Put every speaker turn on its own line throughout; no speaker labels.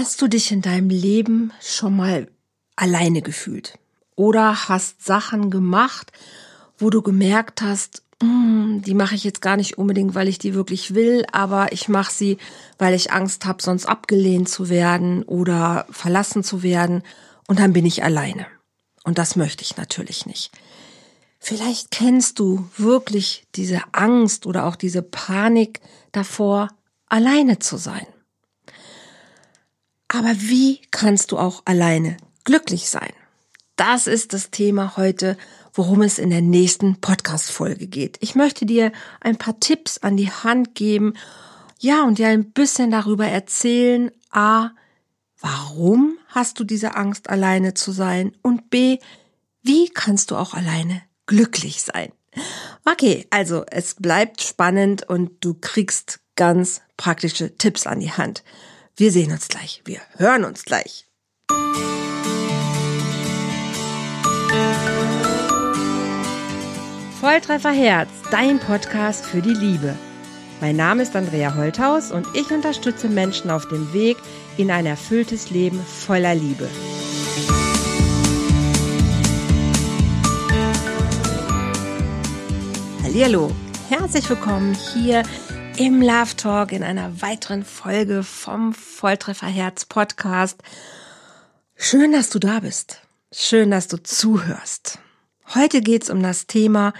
Hast du dich in deinem Leben schon mal alleine gefühlt? Oder hast Sachen gemacht, wo du gemerkt hast, mm, die mache ich jetzt gar nicht unbedingt, weil ich die wirklich will, aber ich mache sie, weil ich Angst habe, sonst abgelehnt zu werden oder verlassen zu werden. Und dann bin ich alleine. Und das möchte ich natürlich nicht. Vielleicht kennst du wirklich diese Angst oder auch diese Panik davor, alleine zu sein. Aber wie kannst du auch alleine glücklich sein? Das ist das Thema heute, worum es in der nächsten Podcast-Folge geht. Ich möchte dir ein paar Tipps an die Hand geben, ja, und dir ein bisschen darüber erzählen, a, warum hast du diese Angst, alleine zu sein? Und b, wie kannst du auch alleine glücklich sein? Okay, also es bleibt spannend und du kriegst ganz praktische Tipps an die Hand. Wir sehen uns gleich. Wir hören uns gleich. Volltreffer Herz, dein Podcast für die Liebe. Mein Name ist Andrea Holthaus und ich unterstütze Menschen auf dem Weg in ein erfülltes Leben voller Liebe. Hallo, herzlich willkommen hier im Love Talk in einer weiteren Folge vom Volltreffer Herz Podcast. Schön, dass du da bist. Schön, dass du zuhörst. Heute geht's um das Thema,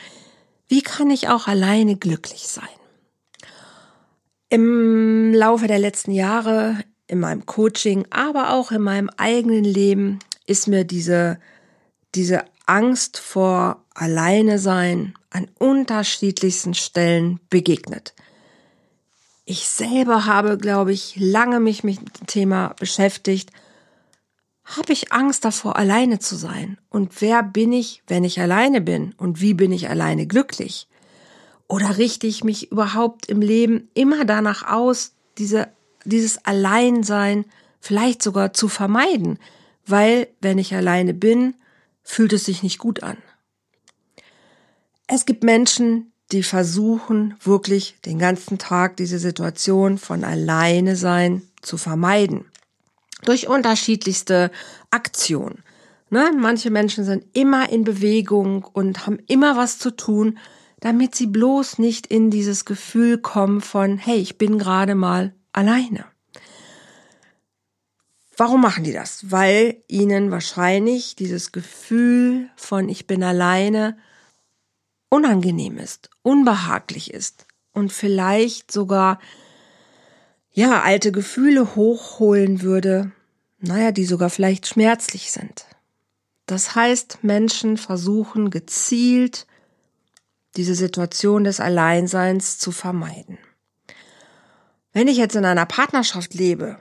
wie kann ich auch alleine glücklich sein? Im Laufe der letzten Jahre, in meinem Coaching, aber auch in meinem eigenen Leben ist mir diese, diese Angst vor alleine sein an unterschiedlichsten Stellen begegnet. Ich selber habe, glaube ich, lange mich mit dem Thema beschäftigt. Habe ich Angst davor, alleine zu sein? Und wer bin ich, wenn ich alleine bin? Und wie bin ich alleine glücklich? Oder richte ich mich überhaupt im Leben immer danach aus, diese, dieses Alleinsein vielleicht sogar zu vermeiden? Weil, wenn ich alleine bin, fühlt es sich nicht gut an. Es gibt Menschen, die versuchen wirklich den ganzen Tag diese Situation von alleine sein zu vermeiden. Durch unterschiedlichste Aktionen. Ne? Manche Menschen sind immer in Bewegung und haben immer was zu tun, damit sie bloß nicht in dieses Gefühl kommen von, hey, ich bin gerade mal alleine. Warum machen die das? Weil ihnen wahrscheinlich dieses Gefühl von ich bin alleine unangenehm ist, unbehaglich ist und vielleicht sogar ja alte Gefühle hochholen würde, naja, die sogar vielleicht schmerzlich sind. Das heißt, Menschen versuchen gezielt diese Situation des Alleinseins zu vermeiden. Wenn ich jetzt in einer Partnerschaft lebe,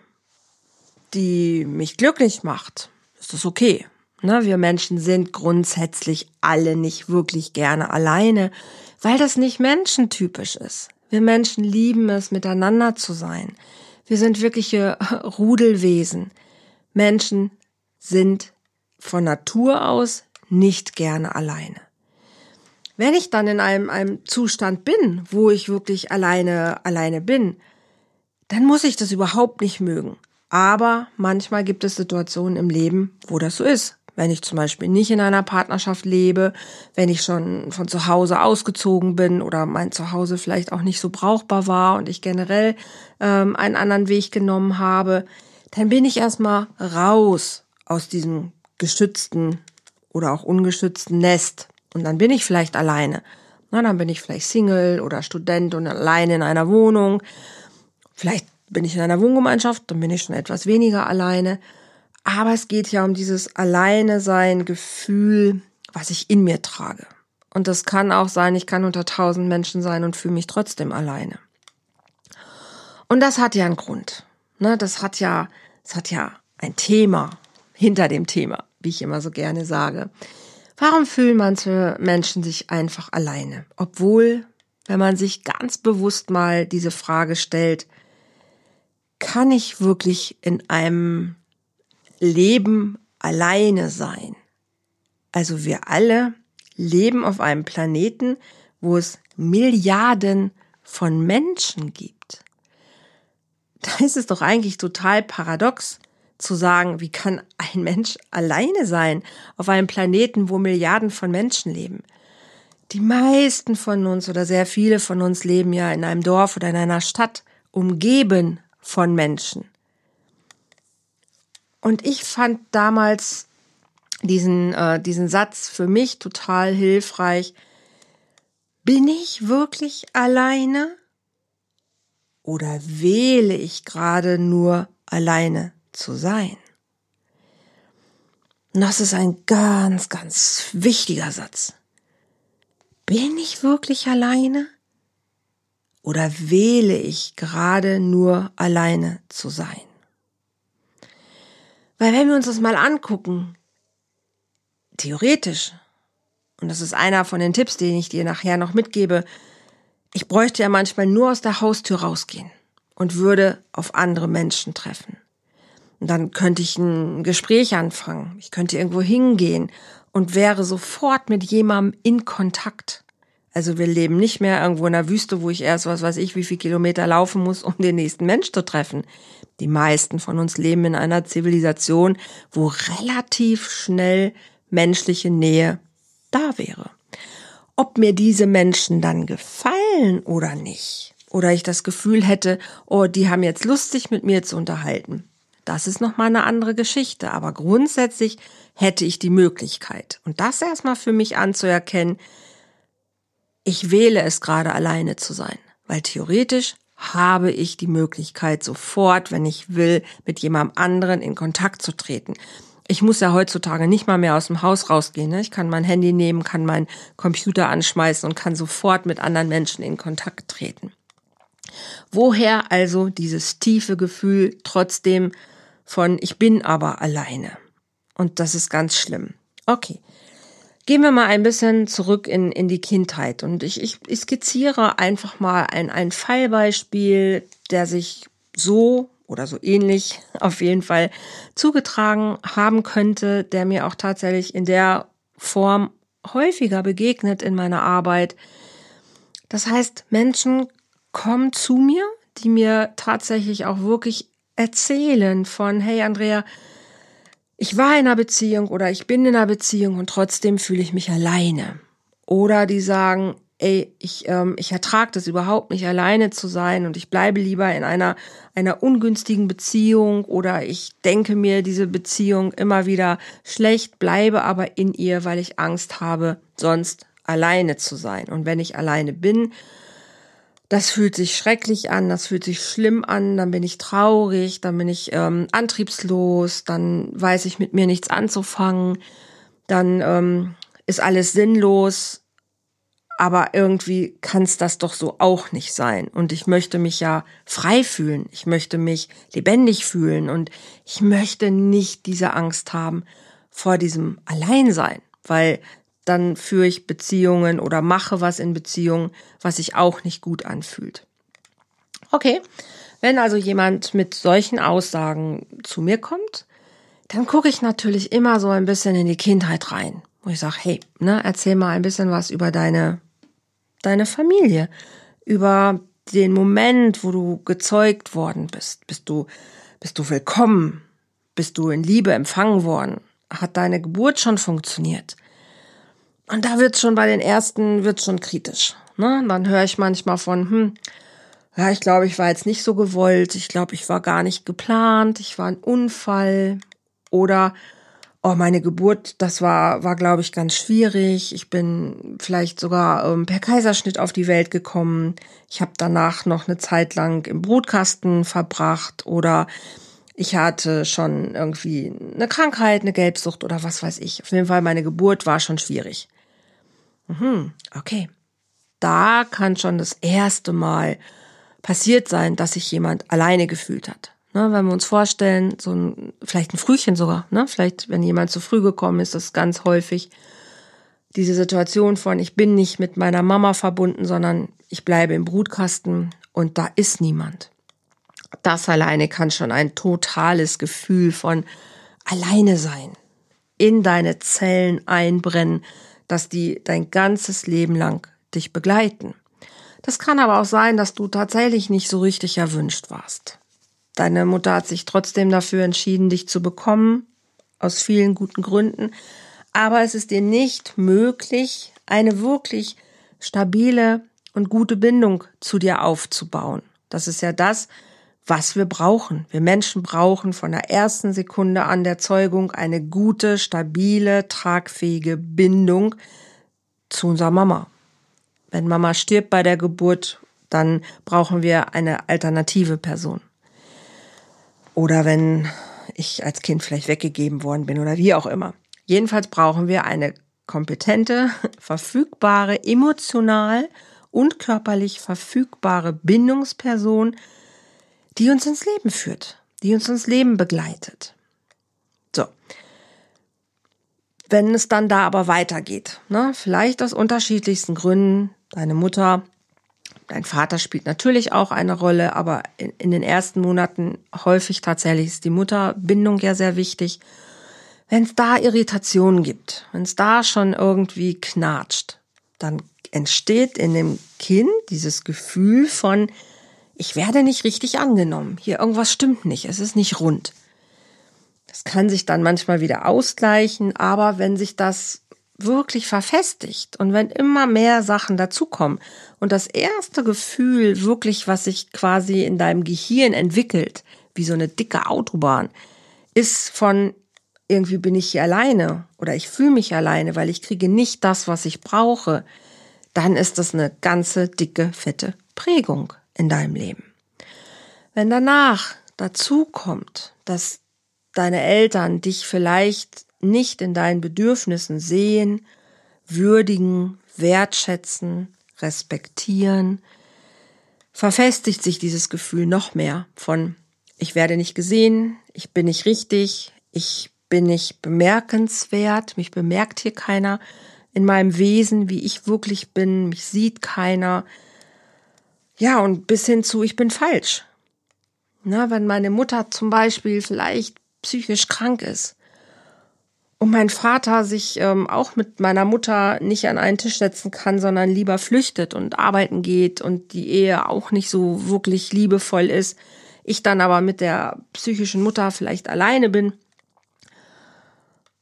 die mich glücklich macht, ist das okay. Ne, wir Menschen sind grundsätzlich alle nicht wirklich gerne alleine, weil das nicht menschentypisch ist. Wir Menschen lieben es, miteinander zu sein. Wir sind wirkliche Rudelwesen. Menschen sind von Natur aus nicht gerne alleine. Wenn ich dann in einem, einem Zustand bin, wo ich wirklich alleine, alleine bin, dann muss ich das überhaupt nicht mögen. Aber manchmal gibt es Situationen im Leben, wo das so ist wenn ich zum Beispiel nicht in einer Partnerschaft lebe, wenn ich schon von zu Hause ausgezogen bin oder mein Zuhause vielleicht auch nicht so brauchbar war und ich generell ähm, einen anderen Weg genommen habe, dann bin ich erstmal raus aus diesem geschützten oder auch ungeschützten Nest. Und dann bin ich vielleicht alleine. Na, dann bin ich vielleicht Single oder Student und alleine in einer Wohnung. Vielleicht bin ich in einer Wohngemeinschaft, dann bin ich schon etwas weniger alleine. Aber es geht ja um dieses Alleine sein Gefühl, was ich in mir trage. Und das kann auch sein, ich kann unter tausend Menschen sein und fühle mich trotzdem alleine. Und das hat ja einen Grund. Ne, das hat ja, das hat ja ein Thema hinter dem Thema, wie ich immer so gerne sage. Warum fühlen manche Menschen sich einfach alleine? Obwohl, wenn man sich ganz bewusst mal diese Frage stellt, kann ich wirklich in einem Leben alleine sein. Also wir alle leben auf einem Planeten, wo es Milliarden von Menschen gibt. Da ist es doch eigentlich total paradox, zu sagen, wie kann ein Mensch alleine sein auf einem Planeten, wo Milliarden von Menschen leben? Die meisten von uns oder sehr viele von uns leben ja in einem Dorf oder in einer Stadt, umgeben von Menschen. Und ich fand damals diesen, äh, diesen Satz für mich total hilfreich. Bin ich wirklich alleine? Oder wähle ich gerade nur alleine zu sein? Und das ist ein ganz, ganz wichtiger Satz. Bin ich wirklich alleine? Oder wähle ich gerade nur alleine zu sein? Weil wenn wir uns das mal angucken, theoretisch, und das ist einer von den Tipps, den ich dir nachher noch mitgebe, ich bräuchte ja manchmal nur aus der Haustür rausgehen und würde auf andere Menschen treffen. Und dann könnte ich ein Gespräch anfangen, ich könnte irgendwo hingehen und wäre sofort mit jemandem in Kontakt. Also wir leben nicht mehr irgendwo in der Wüste, wo ich erst was weiß ich, wie viel Kilometer laufen muss, um den nächsten Mensch zu treffen. Die meisten von uns leben in einer Zivilisation, wo relativ schnell menschliche Nähe da wäre. Ob mir diese Menschen dann gefallen oder nicht, oder ich das Gefühl hätte, oh, die haben jetzt Lust, sich mit mir zu unterhalten, das ist nochmal eine andere Geschichte. Aber grundsätzlich hätte ich die Möglichkeit. Und das erstmal für mich anzuerkennen, ich wähle es gerade alleine zu sein, weil theoretisch habe ich die Möglichkeit, sofort, wenn ich will, mit jemandem anderen in Kontakt zu treten. Ich muss ja heutzutage nicht mal mehr aus dem Haus rausgehen. Ne? Ich kann mein Handy nehmen, kann meinen Computer anschmeißen und kann sofort mit anderen Menschen in Kontakt treten. Woher also dieses tiefe Gefühl trotzdem von ich bin aber alleine? Und das ist ganz schlimm. Okay. Gehen wir mal ein bisschen zurück in, in die Kindheit und ich, ich, ich skizziere einfach mal ein, ein Fallbeispiel, der sich so oder so ähnlich auf jeden Fall zugetragen haben könnte, der mir auch tatsächlich in der Form häufiger begegnet in meiner Arbeit. Das heißt, Menschen kommen zu mir, die mir tatsächlich auch wirklich erzählen von, hey Andrea, ich war in einer Beziehung oder ich bin in einer Beziehung und trotzdem fühle ich mich alleine. Oder die sagen, ey, ich, ähm, ich ertrage das überhaupt nicht, alleine zu sein und ich bleibe lieber in einer, einer ungünstigen Beziehung oder ich denke mir diese Beziehung immer wieder schlecht, bleibe aber in ihr, weil ich Angst habe, sonst alleine zu sein. Und wenn ich alleine bin, das fühlt sich schrecklich an, das fühlt sich schlimm an, dann bin ich traurig, dann bin ich ähm, antriebslos, dann weiß ich mit mir nichts anzufangen, dann ähm, ist alles sinnlos, aber irgendwie kann es das doch so auch nicht sein. Und ich möchte mich ja frei fühlen, ich möchte mich lebendig fühlen und ich möchte nicht diese Angst haben vor diesem Alleinsein, weil dann führe ich Beziehungen oder mache was in Beziehungen, was sich auch nicht gut anfühlt. Okay, wenn also jemand mit solchen Aussagen zu mir kommt, dann gucke ich natürlich immer so ein bisschen in die Kindheit rein, wo ich sage, hey, ne, erzähl mal ein bisschen was über deine, deine Familie, über den Moment, wo du gezeugt worden bist. Bist du, bist du willkommen? Bist du in Liebe empfangen worden? Hat deine Geburt schon funktioniert? Und da wird's schon bei den ersten, wird's schon kritisch. Ne? Dann höre ich manchmal von, hm, ja, ich glaube, ich war jetzt nicht so gewollt, ich glaube, ich war gar nicht geplant, ich war ein Unfall oder oh, meine Geburt, das war, war glaube ich, ganz schwierig. Ich bin vielleicht sogar ähm, per Kaiserschnitt auf die Welt gekommen. Ich habe danach noch eine Zeit lang im Brutkasten verbracht oder ich hatte schon irgendwie eine Krankheit, eine Gelbsucht oder was weiß ich. Auf jeden Fall, meine Geburt war schon schwierig. Mhm, okay. Da kann schon das erste Mal passiert sein, dass sich jemand alleine gefühlt hat. Ne, wenn wir uns vorstellen, so ein, vielleicht ein Frühchen sogar, ne, vielleicht, wenn jemand zu früh gekommen ist, das ist ganz häufig diese Situation von, ich bin nicht mit meiner Mama verbunden, sondern ich bleibe im Brutkasten und da ist niemand. Das alleine kann schon ein totales Gefühl von alleine sein, in deine Zellen einbrennen, dass die dein ganzes Leben lang dich begleiten. Das kann aber auch sein, dass du tatsächlich nicht so richtig erwünscht warst. deine Mutter hat sich trotzdem dafür entschieden, dich zu bekommen, aus vielen guten Gründen. Aber es ist dir nicht möglich, eine wirklich stabile und gute Bindung zu dir aufzubauen. Das ist ja das, was wir brauchen. Wir Menschen brauchen von der ersten Sekunde an der Zeugung eine gute, stabile, tragfähige Bindung zu unserer Mama. Wenn Mama stirbt bei der Geburt, dann brauchen wir eine alternative Person. Oder wenn ich als Kind vielleicht weggegeben worden bin oder wie auch immer. Jedenfalls brauchen wir eine kompetente, verfügbare, emotional und körperlich verfügbare Bindungsperson, die uns ins Leben führt, die uns ins Leben begleitet. So. Wenn es dann da aber weitergeht, ne, vielleicht aus unterschiedlichsten Gründen, deine Mutter, dein Vater spielt natürlich auch eine Rolle, aber in, in den ersten Monaten häufig tatsächlich ist die Mutterbindung ja sehr wichtig. Wenn es da Irritationen gibt, wenn es da schon irgendwie knatscht, dann entsteht in dem Kind dieses Gefühl von, ich werde nicht richtig angenommen. Hier irgendwas stimmt nicht. Es ist nicht rund. Das kann sich dann manchmal wieder ausgleichen, aber wenn sich das wirklich verfestigt und wenn immer mehr Sachen dazukommen und das erste Gefühl wirklich, was sich quasi in deinem Gehirn entwickelt, wie so eine dicke Autobahn, ist von irgendwie bin ich hier alleine oder ich fühle mich alleine, weil ich kriege nicht das, was ich brauche, dann ist das eine ganze dicke, fette Prägung in deinem Leben. Wenn danach dazu kommt, dass deine Eltern dich vielleicht nicht in deinen Bedürfnissen sehen, würdigen, wertschätzen, respektieren, verfestigt sich dieses Gefühl noch mehr von ich werde nicht gesehen, ich bin nicht richtig, ich bin nicht bemerkenswert, mich bemerkt hier keiner in meinem Wesen, wie ich wirklich bin, mich sieht keiner, ja, und bis hin zu, ich bin falsch. Na, wenn meine Mutter zum Beispiel vielleicht psychisch krank ist und mein Vater sich ähm, auch mit meiner Mutter nicht an einen Tisch setzen kann, sondern lieber flüchtet und arbeiten geht und die Ehe auch nicht so wirklich liebevoll ist, ich dann aber mit der psychischen Mutter vielleicht alleine bin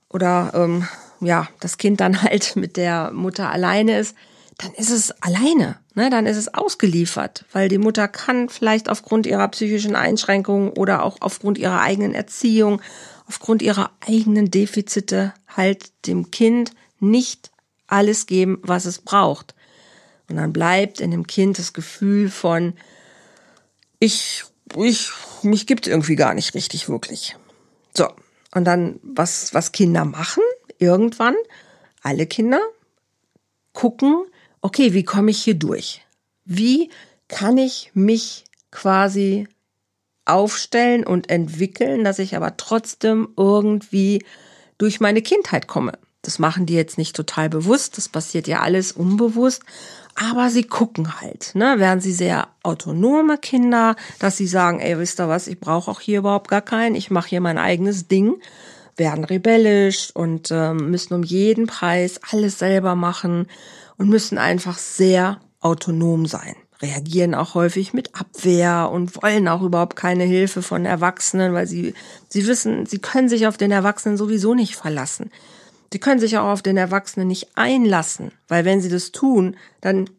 oder ähm, ja, das Kind dann halt mit der Mutter alleine ist, dann ist es alleine, ne? dann ist es ausgeliefert, weil die Mutter kann vielleicht aufgrund ihrer psychischen Einschränkungen oder auch aufgrund ihrer eigenen Erziehung, aufgrund ihrer eigenen Defizite halt dem Kind nicht alles geben, was es braucht. Und dann bleibt in dem Kind das Gefühl von, ich, ich, mich gibt irgendwie gar nicht richtig wirklich. So. Und dann, was, was Kinder machen, irgendwann, alle Kinder gucken, okay, wie komme ich hier durch? Wie kann ich mich quasi aufstellen und entwickeln, dass ich aber trotzdem irgendwie durch meine Kindheit komme? Das machen die jetzt nicht total bewusst, das passiert ja alles unbewusst, aber sie gucken halt, ne, werden sie sehr autonome Kinder, dass sie sagen, ey, wisst ihr was, ich brauche auch hier überhaupt gar keinen, ich mache hier mein eigenes Ding, werden rebellisch und äh, müssen um jeden Preis alles selber machen und müssen einfach sehr autonom sein. Reagieren auch häufig mit Abwehr und wollen auch überhaupt keine Hilfe von Erwachsenen, weil sie, sie wissen, sie können sich auf den Erwachsenen sowieso nicht verlassen. Sie können sich auch auf den Erwachsenen nicht einlassen, weil wenn sie das tun, dann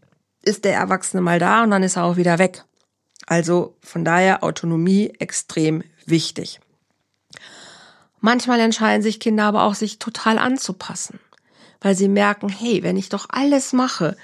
ist der Erwachsene mal da und dann ist er auch wieder weg. Also von daher Autonomie extrem wichtig. Manchmal entscheiden sich Kinder aber auch, sich total anzupassen weil sie merken, hey, wenn ich doch alles mache,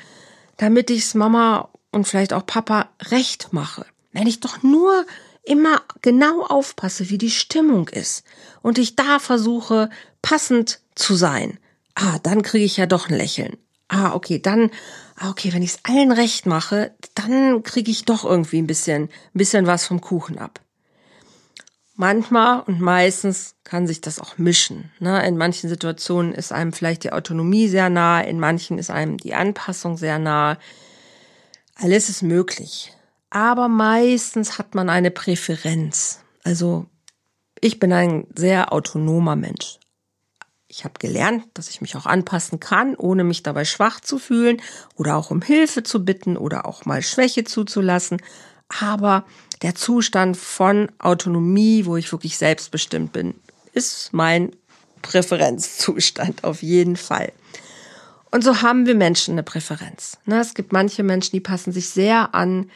damit ich's Mama und vielleicht auch Papa recht mache, wenn ich doch nur immer genau aufpasse, wie die Stimmung ist und ich da versuche, passend zu sein, ah, dann kriege ich ja doch ein Lächeln. Ah, okay, dann, ah, okay, wenn ich es allen recht mache, dann kriege ich doch irgendwie ein bisschen, ein bisschen was vom Kuchen ab. Manchmal und meistens kann sich das auch mischen. Ne? In manchen Situationen ist einem vielleicht die Autonomie sehr nah, in manchen ist einem die Anpassung sehr nah. Alles ist möglich. Aber meistens hat man eine Präferenz. Also ich bin ein sehr autonomer Mensch. Ich habe gelernt, dass ich mich auch anpassen kann, ohne mich dabei schwach zu fühlen oder auch um Hilfe zu bitten oder auch mal Schwäche zuzulassen. aber der Zustand von Autonomie, wo ich wirklich selbstbestimmt bin, ist mein Präferenzzustand auf jeden Fall. Und so haben wir Menschen eine Präferenz. Ne, es gibt manche Menschen, die passen sich sehr an.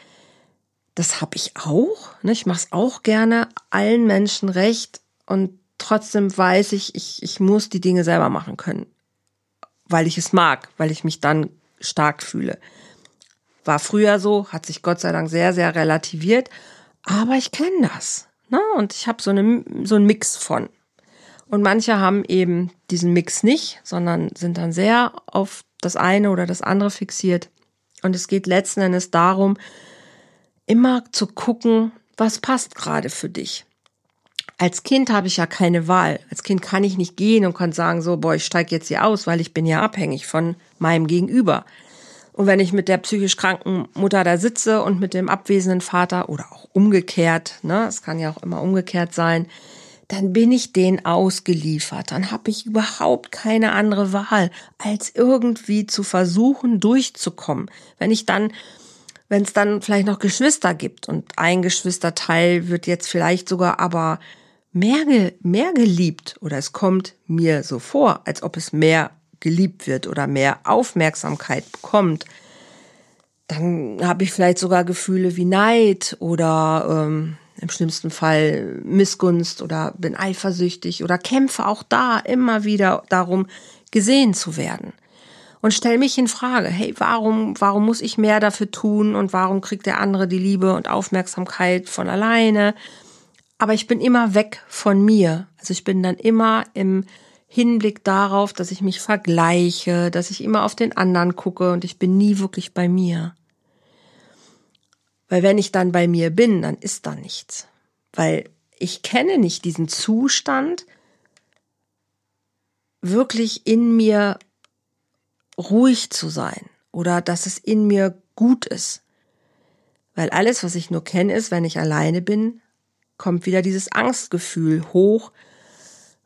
Das habe ich auch. Ne, ich mache es auch gerne allen Menschen recht und trotzdem weiß ich, ich, ich muss die Dinge selber machen können, weil ich es mag, weil ich mich dann stark fühle. War früher so, hat sich Gott sei Dank sehr, sehr relativiert, aber ich kenne das. Ne? Und ich habe so, eine, so einen Mix von. Und manche haben eben diesen Mix nicht, sondern sind dann sehr auf das eine oder das andere fixiert. Und es geht letzten Endes darum, immer zu gucken, was passt gerade für dich. Als Kind habe ich ja keine Wahl. Als Kind kann ich nicht gehen und kann sagen, so, boah, ich steige jetzt hier aus, weil ich bin ja abhängig von meinem Gegenüber. Und wenn ich mit der psychisch kranken Mutter da sitze und mit dem abwesenden Vater oder auch umgekehrt, ne, es kann ja auch immer umgekehrt sein, dann bin ich denen ausgeliefert. Dann habe ich überhaupt keine andere Wahl, als irgendwie zu versuchen, durchzukommen. Wenn ich dann, wenn es dann vielleicht noch Geschwister gibt und ein Geschwisterteil wird jetzt vielleicht sogar aber mehr, mehr geliebt oder es kommt mir so vor, als ob es mehr geliebt wird oder mehr Aufmerksamkeit bekommt, dann habe ich vielleicht sogar Gefühle wie Neid oder ähm, im schlimmsten Fall Missgunst oder bin eifersüchtig oder kämpfe auch da immer wieder darum, gesehen zu werden. Und stell mich in Frage, hey, warum, warum muss ich mehr dafür tun und warum kriegt der andere die Liebe und Aufmerksamkeit von alleine? Aber ich bin immer weg von mir. Also ich bin dann immer im Hinblick darauf, dass ich mich vergleiche, dass ich immer auf den anderen gucke und ich bin nie wirklich bei mir. Weil wenn ich dann bei mir bin, dann ist da nichts. Weil ich kenne nicht diesen Zustand, wirklich in mir ruhig zu sein oder dass es in mir gut ist. Weil alles, was ich nur kenne, ist, wenn ich alleine bin, kommt wieder dieses Angstgefühl hoch,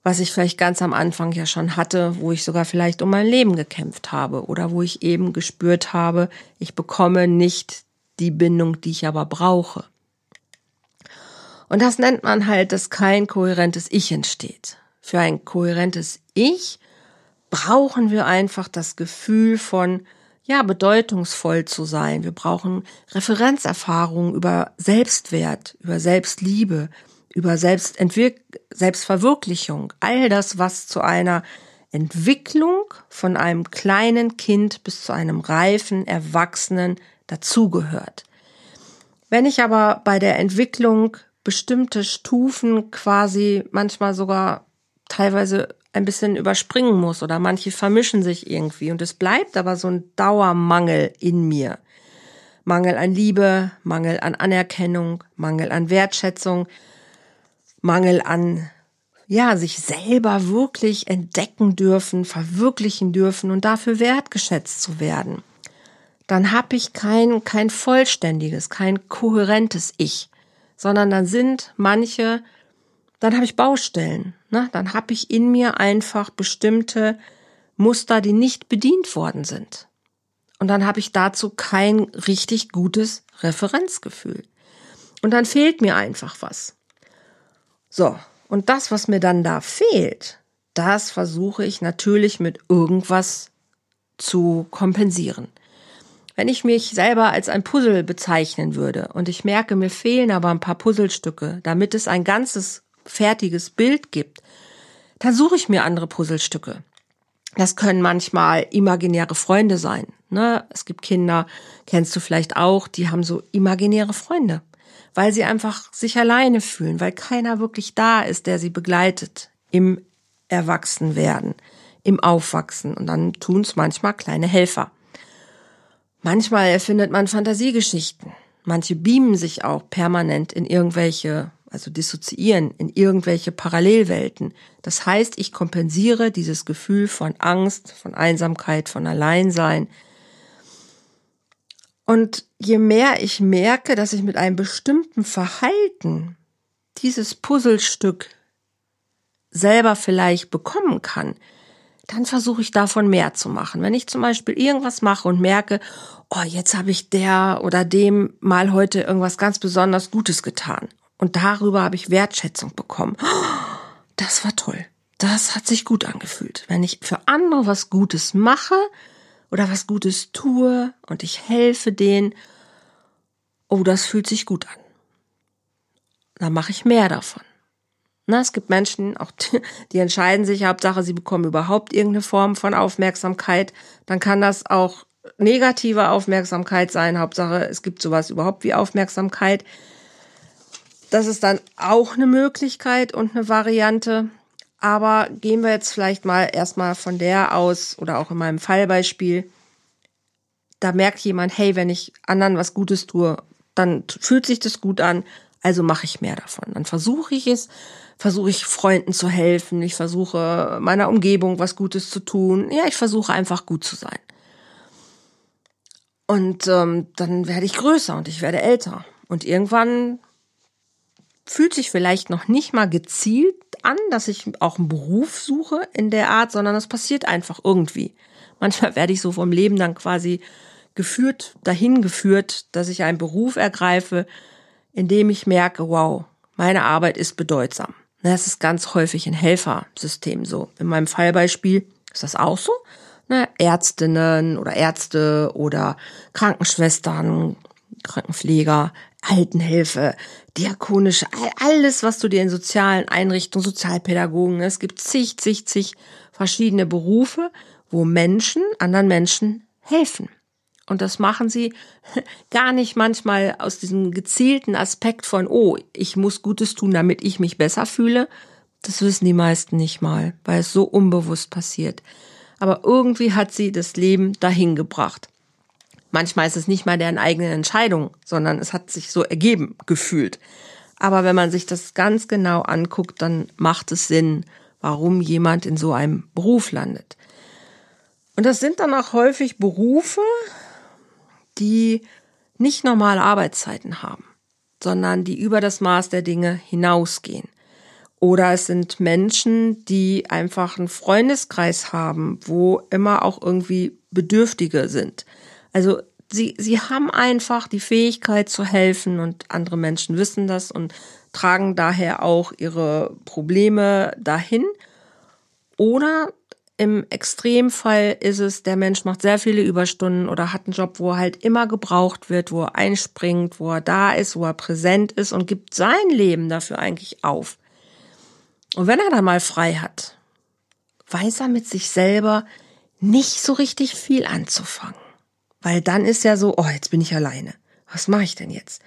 was ich vielleicht ganz am Anfang ja schon hatte, wo ich sogar vielleicht um mein Leben gekämpft habe oder wo ich eben gespürt habe, ich bekomme nicht die Bindung, die ich aber brauche. Und das nennt man halt, dass kein kohärentes Ich entsteht. Für ein kohärentes Ich brauchen wir einfach das Gefühl von, ja, bedeutungsvoll zu sein. Wir brauchen Referenzerfahrungen über Selbstwert, über Selbstliebe, über Selbstentwirk Selbstverwirklichung. All das, was zu einer Entwicklung von einem kleinen Kind bis zu einem reifen, erwachsenen dazugehört. Wenn ich aber bei der Entwicklung bestimmte Stufen quasi manchmal sogar teilweise ein bisschen überspringen muss oder manche vermischen sich irgendwie und es bleibt aber so ein Dauermangel in mir. Mangel an Liebe, Mangel an Anerkennung, Mangel an Wertschätzung, Mangel an ja, sich selber wirklich entdecken dürfen, verwirklichen dürfen und dafür wertgeschätzt zu werden dann habe ich kein, kein vollständiges, kein kohärentes Ich, sondern dann sind manche, dann habe ich Baustellen. Ne? Dann habe ich in mir einfach bestimmte Muster, die nicht bedient worden sind. Und dann habe ich dazu kein richtig gutes Referenzgefühl. Und dann fehlt mir einfach was. So, und das, was mir dann da fehlt, das versuche ich natürlich mit irgendwas zu kompensieren. Wenn ich mich selber als ein Puzzle bezeichnen würde und ich merke, mir fehlen aber ein paar Puzzlestücke, damit es ein ganzes fertiges Bild gibt, dann suche ich mir andere Puzzlestücke. Das können manchmal imaginäre Freunde sein. Ne? Es gibt Kinder, kennst du vielleicht auch, die haben so imaginäre Freunde, weil sie einfach sich alleine fühlen, weil keiner wirklich da ist, der sie begleitet im Erwachsenwerden, im Aufwachsen. Und dann tun es manchmal kleine Helfer. Manchmal erfindet man Fantasiegeschichten. Manche beamen sich auch permanent in irgendwelche, also dissoziieren in irgendwelche Parallelwelten. Das heißt, ich kompensiere dieses Gefühl von Angst, von Einsamkeit, von Alleinsein. Und je mehr ich merke, dass ich mit einem bestimmten Verhalten dieses Puzzlestück selber vielleicht bekommen kann, dann versuche ich davon mehr zu machen. Wenn ich zum Beispiel irgendwas mache und merke, oh, jetzt habe ich der oder dem mal heute irgendwas ganz besonders Gutes getan. Und darüber habe ich Wertschätzung bekommen. Das war toll. Das hat sich gut angefühlt. Wenn ich für andere was Gutes mache oder was Gutes tue und ich helfe denen, oh, das fühlt sich gut an. Dann mache ich mehr davon. Na, es gibt Menschen, auch die, die entscheiden sich, Hauptsache, sie bekommen überhaupt irgendeine Form von Aufmerksamkeit. Dann kann das auch negative Aufmerksamkeit sein. Hauptsache, es gibt sowas überhaupt wie Aufmerksamkeit. Das ist dann auch eine Möglichkeit und eine Variante. Aber gehen wir jetzt vielleicht mal erstmal von der aus oder auch in meinem Fallbeispiel. Da merkt jemand, hey, wenn ich anderen was Gutes tue, dann fühlt sich das gut an, also mache ich mehr davon. Dann versuche ich es, versuche ich Freunden zu helfen, ich versuche meiner Umgebung was Gutes zu tun. Ja, ich versuche einfach gut zu sein. Und ähm, dann werde ich größer und ich werde älter. Und irgendwann fühlt sich vielleicht noch nicht mal gezielt an, dass ich auch einen Beruf suche in der Art, sondern es passiert einfach irgendwie. Manchmal werde ich so vom Leben dann quasi geführt, dahin geführt, dass ich einen Beruf ergreife, in dem ich merke, wow, meine Arbeit ist bedeutsam. Das ist ganz häufig ein Helfersystem so. In meinem Fallbeispiel ist das auch so. Ärztinnen oder Ärzte oder Krankenschwestern, Krankenpfleger, Altenhilfe, diakonische, alles, was du dir in sozialen Einrichtungen, Sozialpädagogen, es gibt zig, zig, zig verschiedene Berufe, wo Menschen anderen Menschen helfen. Und das machen sie gar nicht manchmal aus diesem gezielten Aspekt von, oh, ich muss Gutes tun, damit ich mich besser fühle. Das wissen die meisten nicht mal, weil es so unbewusst passiert. Aber irgendwie hat sie das Leben dahin gebracht. Manchmal ist es nicht mal deren eigene Entscheidung, sondern es hat sich so ergeben gefühlt. Aber wenn man sich das ganz genau anguckt, dann macht es Sinn, warum jemand in so einem Beruf landet. Und das sind dann auch häufig Berufe, die nicht normale Arbeitszeiten haben, sondern die über das Maß der Dinge hinausgehen. Oder es sind Menschen, die einfach einen Freundeskreis haben, wo immer auch irgendwie Bedürftige sind. Also sie, sie haben einfach die Fähigkeit zu helfen und andere Menschen wissen das und tragen daher auch ihre Probleme dahin. Oder im Extremfall ist es, der Mensch macht sehr viele Überstunden oder hat einen Job, wo er halt immer gebraucht wird, wo er einspringt, wo er da ist, wo er präsent ist und gibt sein Leben dafür eigentlich auf. Und wenn er dann mal frei hat, weiß er mit sich selber nicht so richtig viel anzufangen. Weil dann ist ja so, oh, jetzt bin ich alleine. Was mache ich denn jetzt?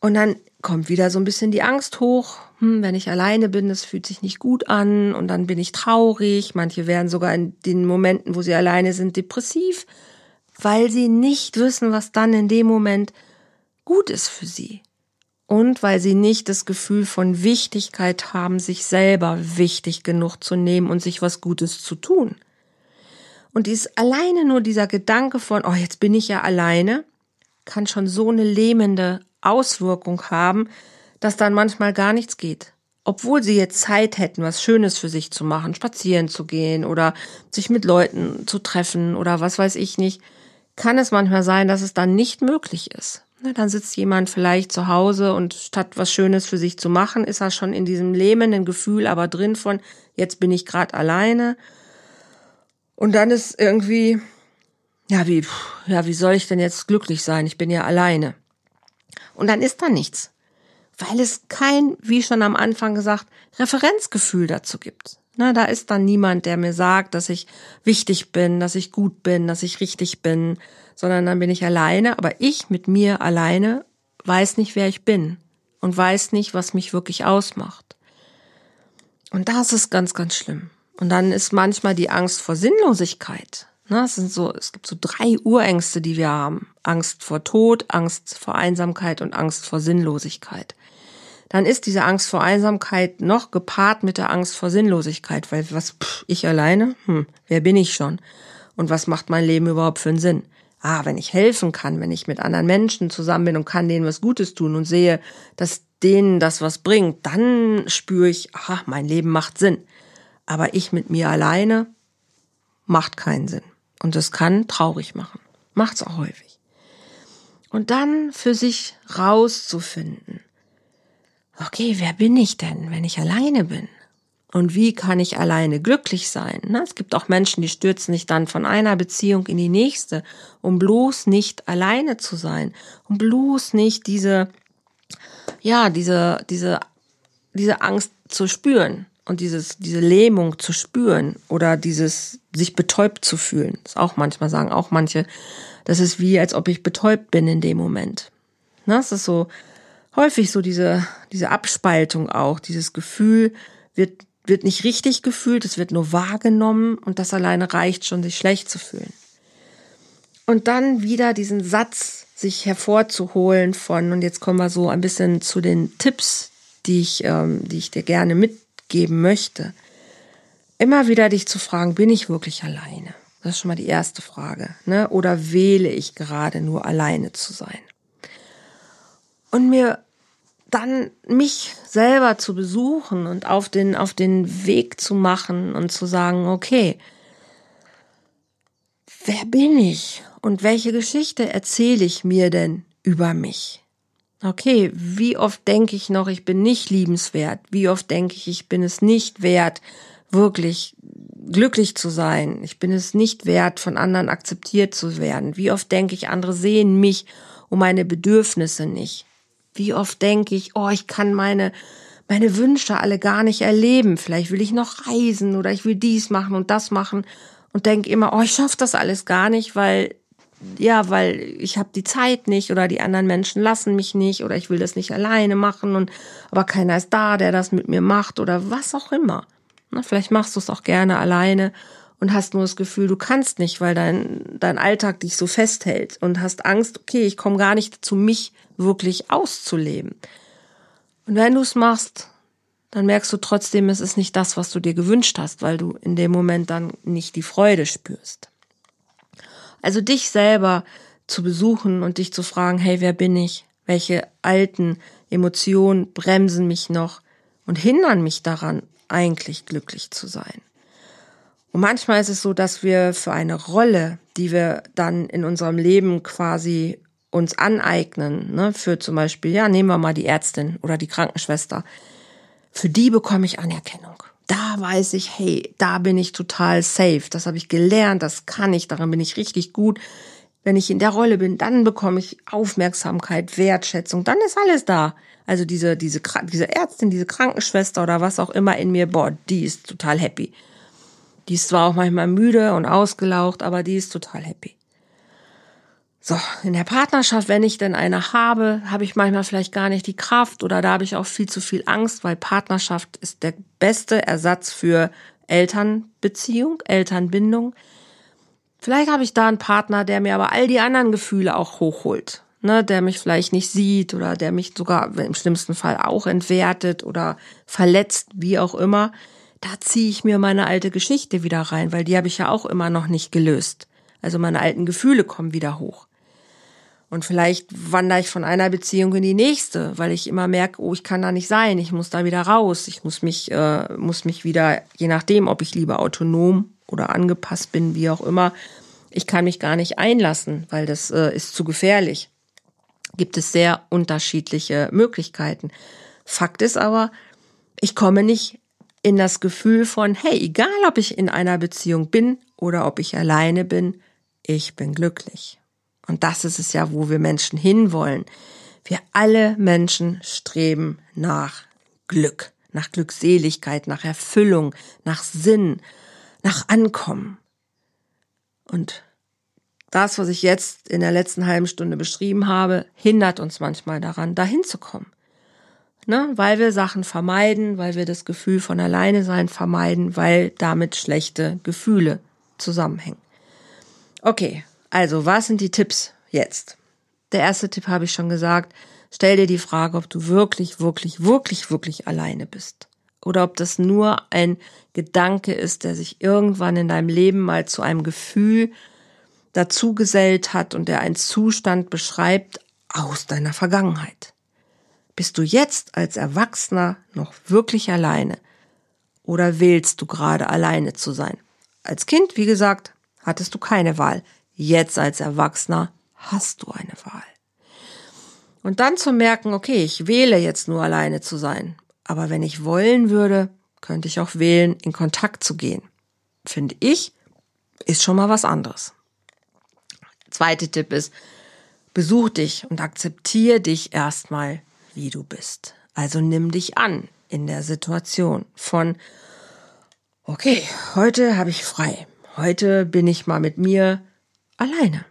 Und dann kommt wieder so ein bisschen die Angst hoch. Hm, wenn ich alleine bin, das fühlt sich nicht gut an und dann bin ich traurig. Manche werden sogar in den Momenten, wo sie alleine sind, depressiv, weil sie nicht wissen, was dann in dem Moment gut ist für sie. Und weil sie nicht das Gefühl von Wichtigkeit haben, sich selber wichtig genug zu nehmen und sich was Gutes zu tun. Und dies alleine nur dieser Gedanke von, oh, jetzt bin ich ja alleine, kann schon so eine lähmende Auswirkung haben, dass dann manchmal gar nichts geht. Obwohl sie jetzt Zeit hätten, was Schönes für sich zu machen, spazieren zu gehen oder sich mit Leuten zu treffen oder was weiß ich nicht, kann es manchmal sein, dass es dann nicht möglich ist. Dann sitzt jemand vielleicht zu Hause und statt was Schönes für sich zu machen, ist er schon in diesem lähmenden Gefühl aber drin von, jetzt bin ich gerade alleine und dann ist irgendwie, ja, wie, ja, wie soll ich denn jetzt glücklich sein? Ich bin ja alleine. Und dann ist da nichts. Weil es kein, wie schon am Anfang gesagt, Referenzgefühl dazu gibt. Na, da ist dann niemand, der mir sagt, dass ich wichtig bin, dass ich gut bin, dass ich richtig bin, sondern dann bin ich alleine, aber ich mit mir alleine weiß nicht, wer ich bin und weiß nicht, was mich wirklich ausmacht. Und das ist ganz, ganz schlimm. Und dann ist manchmal die Angst vor Sinnlosigkeit. Ne, es sind so, es gibt so drei Urängste, die wir haben. Angst vor Tod, Angst vor Einsamkeit und Angst vor Sinnlosigkeit. Dann ist diese Angst vor Einsamkeit noch gepaart mit der Angst vor Sinnlosigkeit, weil was, pff, ich alleine? Hm, wer bin ich schon? Und was macht mein Leben überhaupt für einen Sinn? Ah, wenn ich helfen kann, wenn ich mit anderen Menschen zusammen bin und kann denen was Gutes tun und sehe, dass denen das was bringt, dann spüre ich, aha, mein Leben macht Sinn. Aber ich mit mir alleine macht keinen Sinn. Und es kann traurig machen. Macht's auch häufig. Und dann für sich rauszufinden. Okay, wer bin ich denn, wenn ich alleine bin? Und wie kann ich alleine glücklich sein? Es gibt auch Menschen, die stürzen sich dann von einer Beziehung in die nächste, um bloß nicht alleine zu sein, um bloß nicht diese, ja, diese, diese, diese Angst zu spüren und dieses, diese Lähmung zu spüren oder dieses sich betäubt zu fühlen. Das auch manchmal sagen auch manche, das ist wie, als ob ich betäubt bin in dem Moment. Na, es ist so häufig so diese, diese Abspaltung auch, dieses Gefühl wird wird nicht richtig gefühlt, es wird nur wahrgenommen und das alleine reicht schon, sich schlecht zu fühlen. Und dann wieder diesen Satz sich hervorzuholen von, und jetzt kommen wir so ein bisschen zu den Tipps, die ich, ähm, die ich dir gerne mitgeben möchte. Immer wieder dich zu fragen, bin ich wirklich alleine? Das ist schon mal die erste Frage. Ne? Oder wähle ich gerade nur alleine zu sein? Und mir dann mich selber zu besuchen und auf den, auf den Weg zu machen und zu sagen, okay, wer bin ich und welche Geschichte erzähle ich mir denn über mich? Okay, wie oft denke ich noch, ich bin nicht liebenswert? Wie oft denke ich, ich bin es nicht wert, wirklich glücklich zu sein? Ich bin es nicht wert, von anderen akzeptiert zu werden? Wie oft denke ich, andere sehen mich und meine Bedürfnisse nicht? Wie oft denke ich, oh, ich kann meine, meine Wünsche alle gar nicht erleben. Vielleicht will ich noch reisen oder ich will dies machen und das machen und denke immer, oh, ich schaffe das alles gar nicht, weil ja, weil ich habe die Zeit nicht oder die anderen Menschen lassen mich nicht oder ich will das nicht alleine machen und aber keiner ist da, der das mit mir macht oder was auch immer. Na, vielleicht machst du es auch gerne alleine und hast nur das Gefühl, du kannst nicht, weil dein, dein Alltag dich so festhält und hast Angst, okay, ich komme gar nicht dazu, mich wirklich auszuleben. Und wenn du es machst, dann merkst du trotzdem, es ist nicht das, was du dir gewünscht hast, weil du in dem Moment dann nicht die Freude spürst. Also dich selber zu besuchen und dich zu fragen, hey, wer bin ich? Welche alten Emotionen bremsen mich noch und hindern mich daran, eigentlich glücklich zu sein? Und manchmal ist es so, dass wir für eine Rolle, die wir dann in unserem Leben quasi uns aneignen, ne, für zum Beispiel, ja, nehmen wir mal die Ärztin oder die Krankenschwester, für die bekomme ich Anerkennung. Da weiß ich, hey, da bin ich total safe. Das habe ich gelernt, das kann ich, daran bin ich richtig gut. Wenn ich in der Rolle bin, dann bekomme ich Aufmerksamkeit, Wertschätzung, dann ist alles da. Also diese, diese, diese Ärztin, diese Krankenschwester oder was auch immer in mir, boah, die ist total happy. Die ist zwar auch manchmal müde und ausgelaucht, aber die ist total happy. So, in der Partnerschaft, wenn ich denn eine habe, habe ich manchmal vielleicht gar nicht die Kraft oder da habe ich auch viel zu viel Angst, weil Partnerschaft ist der beste Ersatz für Elternbeziehung, Elternbindung. Vielleicht habe ich da einen Partner, der mir aber all die anderen Gefühle auch hochholt, ne, der mich vielleicht nicht sieht oder der mich sogar im schlimmsten Fall auch entwertet oder verletzt, wie auch immer da ziehe ich mir meine alte Geschichte wieder rein, weil die habe ich ja auch immer noch nicht gelöst. Also meine alten Gefühle kommen wieder hoch. Und vielleicht wandere ich von einer Beziehung in die nächste, weil ich immer merke, oh, ich kann da nicht sein, ich muss da wieder raus, ich muss mich, äh, muss mich wieder, je nachdem, ob ich lieber autonom oder angepasst bin, wie auch immer, ich kann mich gar nicht einlassen, weil das äh, ist zu gefährlich. Gibt es sehr unterschiedliche Möglichkeiten. Fakt ist aber, ich komme nicht in das Gefühl von, hey, egal ob ich in einer Beziehung bin oder ob ich alleine bin, ich bin glücklich. Und das ist es ja, wo wir Menschen hinwollen. Wir alle Menschen streben nach Glück, nach Glückseligkeit, nach Erfüllung, nach Sinn, nach Ankommen. Und das, was ich jetzt in der letzten halben Stunde beschrieben habe, hindert uns manchmal daran, dahin zu kommen ne? weil wir Sachen vermeiden, weil wir das Gefühl von alleine sein vermeiden, weil damit schlechte Gefühle zusammenhängen. Okay, also was sind die Tipps jetzt? Der erste Tipp habe ich schon gesagt. Stell dir die Frage, ob du wirklich, wirklich, wirklich, wirklich alleine bist. Oder ob das nur ein Gedanke ist, der sich irgendwann in deinem Leben mal zu einem Gefühl dazugesellt hat und der einen Zustand beschreibt aus deiner Vergangenheit. Bist du jetzt als Erwachsener noch wirklich alleine? Oder wählst du gerade alleine zu sein? Als Kind, wie gesagt, hattest du keine Wahl. Jetzt als Erwachsener hast du eine Wahl. Und dann zu merken, okay, ich wähle jetzt nur alleine zu sein. Aber wenn ich wollen würde, könnte ich auch wählen, in Kontakt zu gehen. Finde ich, ist schon mal was anderes. Zweiter Tipp ist, besuch dich und akzeptiere dich erstmal, wie du bist. Also nimm dich an in der Situation von, okay, heute habe ich frei. Heute bin ich mal mit mir alleine.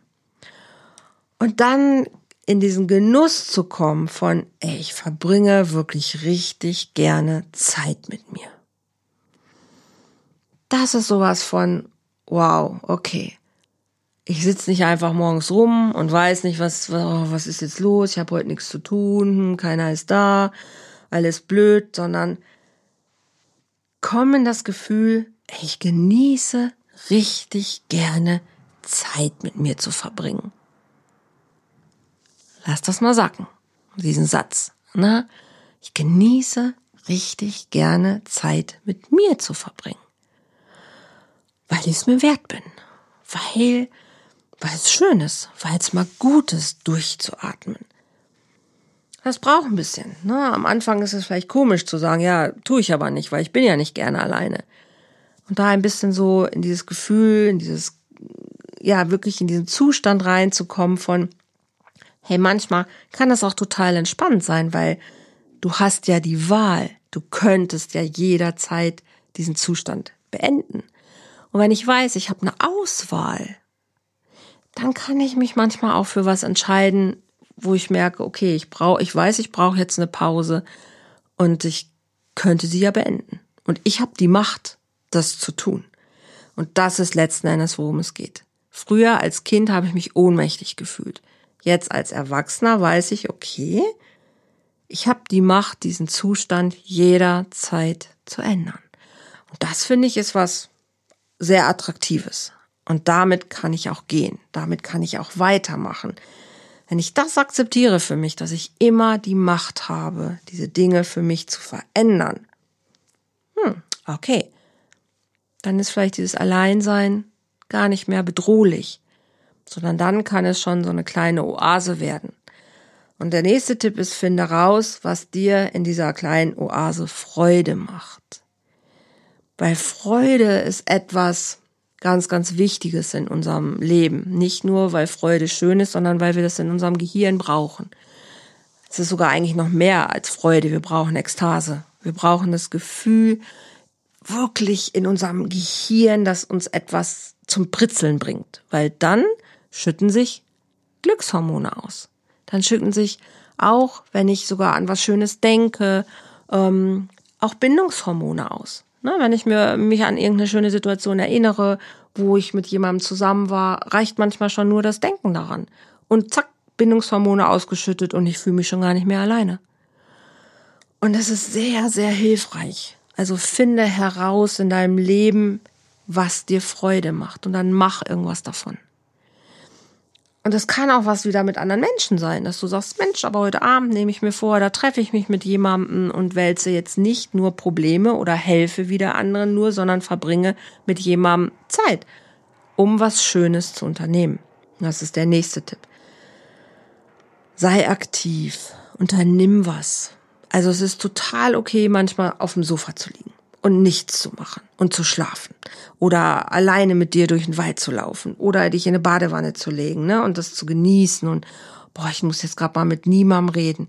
Und dann in diesen Genuss zu kommen von, ey, ich verbringe wirklich richtig gerne Zeit mit mir. Das ist sowas von, wow, okay. Ich sitze nicht einfach morgens rum und weiß nicht, was, oh, was ist jetzt los, ich habe heute nichts zu tun, hm, keiner ist da, alles blöd, sondern komm in das Gefühl, ich genieße richtig gerne Zeit mit mir zu verbringen. Lass das mal sacken, diesen Satz. Na, ich genieße richtig gerne Zeit mit mir zu verbringen. Weil ich es mir wert bin. Weil, weil es schön ist, weil es mal gut ist, durchzuatmen. Das braucht ein bisschen. Ne? Am Anfang ist es vielleicht komisch zu sagen, ja, tue ich aber nicht, weil ich bin ja nicht gerne alleine. Und da ein bisschen so in dieses Gefühl, in dieses, ja, wirklich in diesen Zustand reinzukommen von, hey, manchmal kann das auch total entspannt sein, weil du hast ja die Wahl. Du könntest ja jederzeit diesen Zustand beenden. Und wenn ich weiß, ich habe eine Auswahl, dann kann ich mich manchmal auch für was entscheiden, wo ich merke, okay, ich brauche, ich weiß, ich brauche jetzt eine Pause und ich könnte sie ja beenden. Und ich habe die Macht, das zu tun. Und das ist letzten Endes, worum es geht. Früher als Kind habe ich mich ohnmächtig gefühlt. Jetzt als Erwachsener weiß ich, okay, ich habe die Macht, diesen Zustand jederzeit zu ändern. Und das finde ich ist was sehr Attraktives. Und damit kann ich auch gehen. Damit kann ich auch weitermachen. Wenn ich das akzeptiere für mich, dass ich immer die Macht habe, diese Dinge für mich zu verändern, hm, okay, dann ist vielleicht dieses Alleinsein gar nicht mehr bedrohlich, sondern dann kann es schon so eine kleine Oase werden. Und der nächste Tipp ist, finde raus, was dir in dieser kleinen Oase Freude macht. Weil Freude ist etwas, ganz, ganz Wichtiges in unserem Leben. Nicht nur, weil Freude schön ist, sondern weil wir das in unserem Gehirn brauchen. Es ist sogar eigentlich noch mehr als Freude. Wir brauchen Ekstase. Wir brauchen das Gefühl, wirklich in unserem Gehirn, dass uns etwas zum Pritzeln bringt. Weil dann schütten sich Glückshormone aus. Dann schütten sich auch, wenn ich sogar an was Schönes denke, ähm, auch Bindungshormone aus. Ne, wenn ich mir, mich an irgendeine schöne Situation erinnere, wo ich mit jemandem zusammen war, reicht manchmal schon nur das Denken daran. Und zack, Bindungshormone ausgeschüttet und ich fühle mich schon gar nicht mehr alleine. Und das ist sehr, sehr hilfreich. Also finde heraus in deinem Leben, was dir Freude macht und dann mach irgendwas davon. Und das kann auch was wieder mit anderen Menschen sein, dass du sagst, Mensch, aber heute Abend nehme ich mir vor, da treffe ich mich mit jemandem und wälze jetzt nicht nur Probleme oder helfe wieder anderen nur, sondern verbringe mit jemandem Zeit, um was Schönes zu unternehmen. Das ist der nächste Tipp. Sei aktiv, unternimm was. Also es ist total okay, manchmal auf dem Sofa zu liegen und nichts zu machen und zu schlafen oder alleine mit dir durch den Wald zu laufen oder dich in eine Badewanne zu legen, ne, und das zu genießen und boah, ich muss jetzt gerade mal mit niemandem reden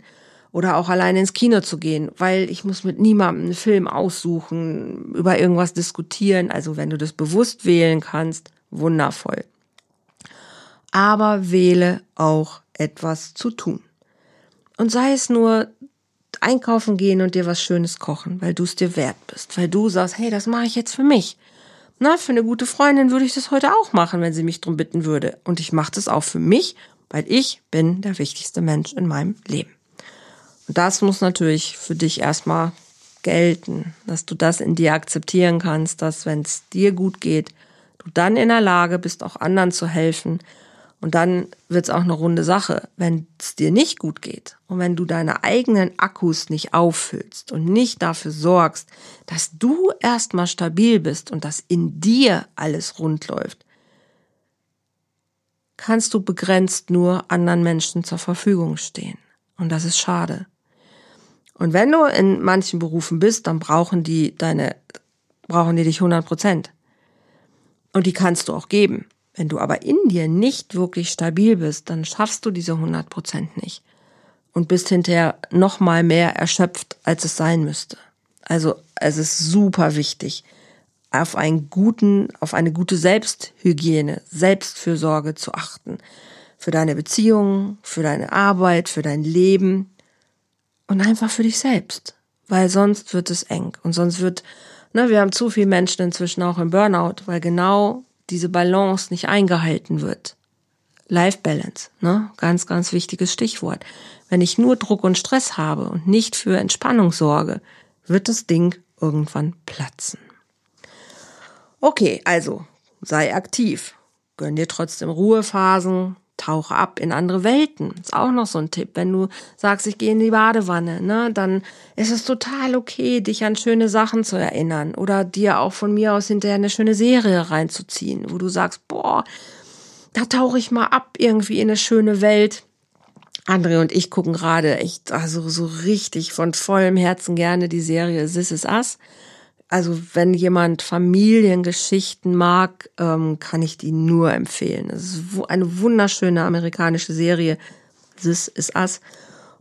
oder auch alleine ins Kino zu gehen, weil ich muss mit niemandem einen Film aussuchen, über irgendwas diskutieren, also wenn du das bewusst wählen kannst, wundervoll. Aber wähle auch etwas zu tun. Und sei es nur einkaufen gehen und dir was Schönes kochen, weil du es dir wert bist, weil du sagst, hey, das mache ich jetzt für mich. Na, für eine gute Freundin würde ich das heute auch machen, wenn sie mich drum bitten würde. Und ich mache das auch für mich, weil ich bin der wichtigste Mensch in meinem Leben. Und das muss natürlich für dich erstmal gelten, dass du das in dir akzeptieren kannst, dass wenn es dir gut geht, du dann in der Lage bist, auch anderen zu helfen Und dann wird's auch eine runde Sache, wenn es dir nicht gut geht und wenn du deine eigenen Akkus nicht auffüllst und nicht dafür sorgst, dass du erstmal stabil bist und dass in dir alles rund läuft, kannst du begrenzt nur anderen Menschen zur Verfügung stehen. Und das ist schade. Und wenn du in manchen Berufen bist, dann brauchen die deine, brauchen die dich 100 Prozent. Und die kannst du auch geben. Wenn du aber in dir nicht wirklich stabil bist, dann schaffst du diese 100 Prozent nicht. Und bist hinterher noch mal mehr erschöpft, als es sein müsste. Also, es ist super wichtig, auf einen guten, auf eine gute Selbsthygiene, Selbstfürsorge zu achten. Für deine Beziehungen, für deine Arbeit, für dein Leben und einfach für dich selbst. Weil sonst wird es eng und sonst wird, ne, wir haben zu viele Menschen inzwischen auch im Burnout, weil genau diese Balance nicht eingehalten wird. Life Balance, ne? Ganz, ganz wichtiges Stichwort. Wenn ich nur Druck und Stress habe und nicht für Entspannung sorge, wird das Ding irgendwann platzen. Okay, also sei aktiv. Gönn dir trotzdem Ruhephasen, tauche ab in andere Welten. Ist auch noch so ein Tipp. Wenn du sagst, ich gehe in die Badewanne, ne, dann ist es total okay, dich an schöne Sachen zu erinnern oder dir auch von mir aus hinterher eine schöne Serie reinzuziehen, wo du sagst, boah, da tauche ich mal ab irgendwie in eine schöne Welt. André und ich gucken gerade echt, also so richtig von vollem Herzen gerne die Serie This Is Us. Also wenn jemand Familiengeschichten mag, ähm, kann ich die nur empfehlen. Es ist eine wunderschöne amerikanische Serie. This is Us.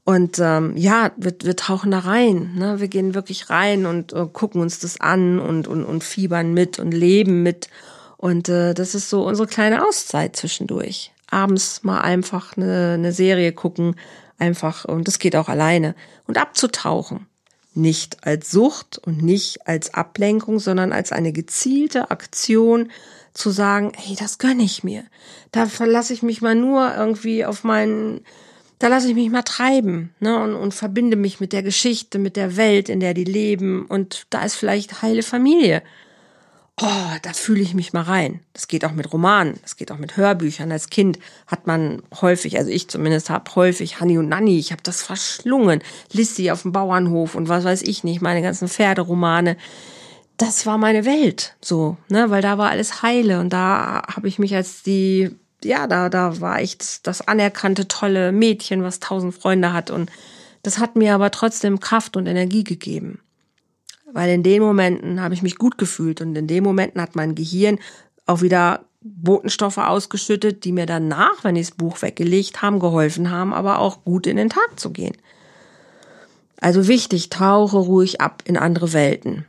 Und ähm, ja, wir, wir tauchen da rein. Ne? Wir gehen wirklich rein und äh, gucken uns das an und, und, und fiebern mit und leben mit. Und äh, das ist so unsere kleine Auszeit zwischendurch. Abends mal einfach eine, eine Serie gucken, einfach, und das geht auch alleine. Und abzutauchen nicht als Sucht und nicht als Ablenkung, sondern als eine gezielte Aktion zu sagen, hey, das gönne ich mir. Da verlasse ich mich mal nur irgendwie auf meinen, da lasse ich mich mal treiben ne, und, und verbinde mich mit der Geschichte, mit der Welt, in der die leben. Und da ist vielleicht heile Familie oh, da fühle ich mich mal rein. Das geht auch mit Romanen, das geht auch mit Hörbüchern. Als Kind hat man häufig, also ich zumindest habe häufig Hanni und Nanni, ich habe das verschlungen. Lissy auf dem Bauernhof und was weiß ich nicht, meine ganzen Pferderomane. Das war meine Welt, so, ne, weil da war alles heile und da habe ich mich als die, ja, da, da war ich das, das anerkannte tolle Mädchen, was tausend Freunde hat und das hat mir aber trotzdem Kraft und Energie gegeben. Weil in den Momenten habe ich mich gut gefühlt und in den Momenten hat mein Gehirn auch wieder Botenstoffe ausgeschüttet, die mir danach, wenn ich das Buch weggelegt haben, geholfen haben, aber auch gut in den Tag zu gehen. Also wichtig, tauche ruhig ab in andere Welten.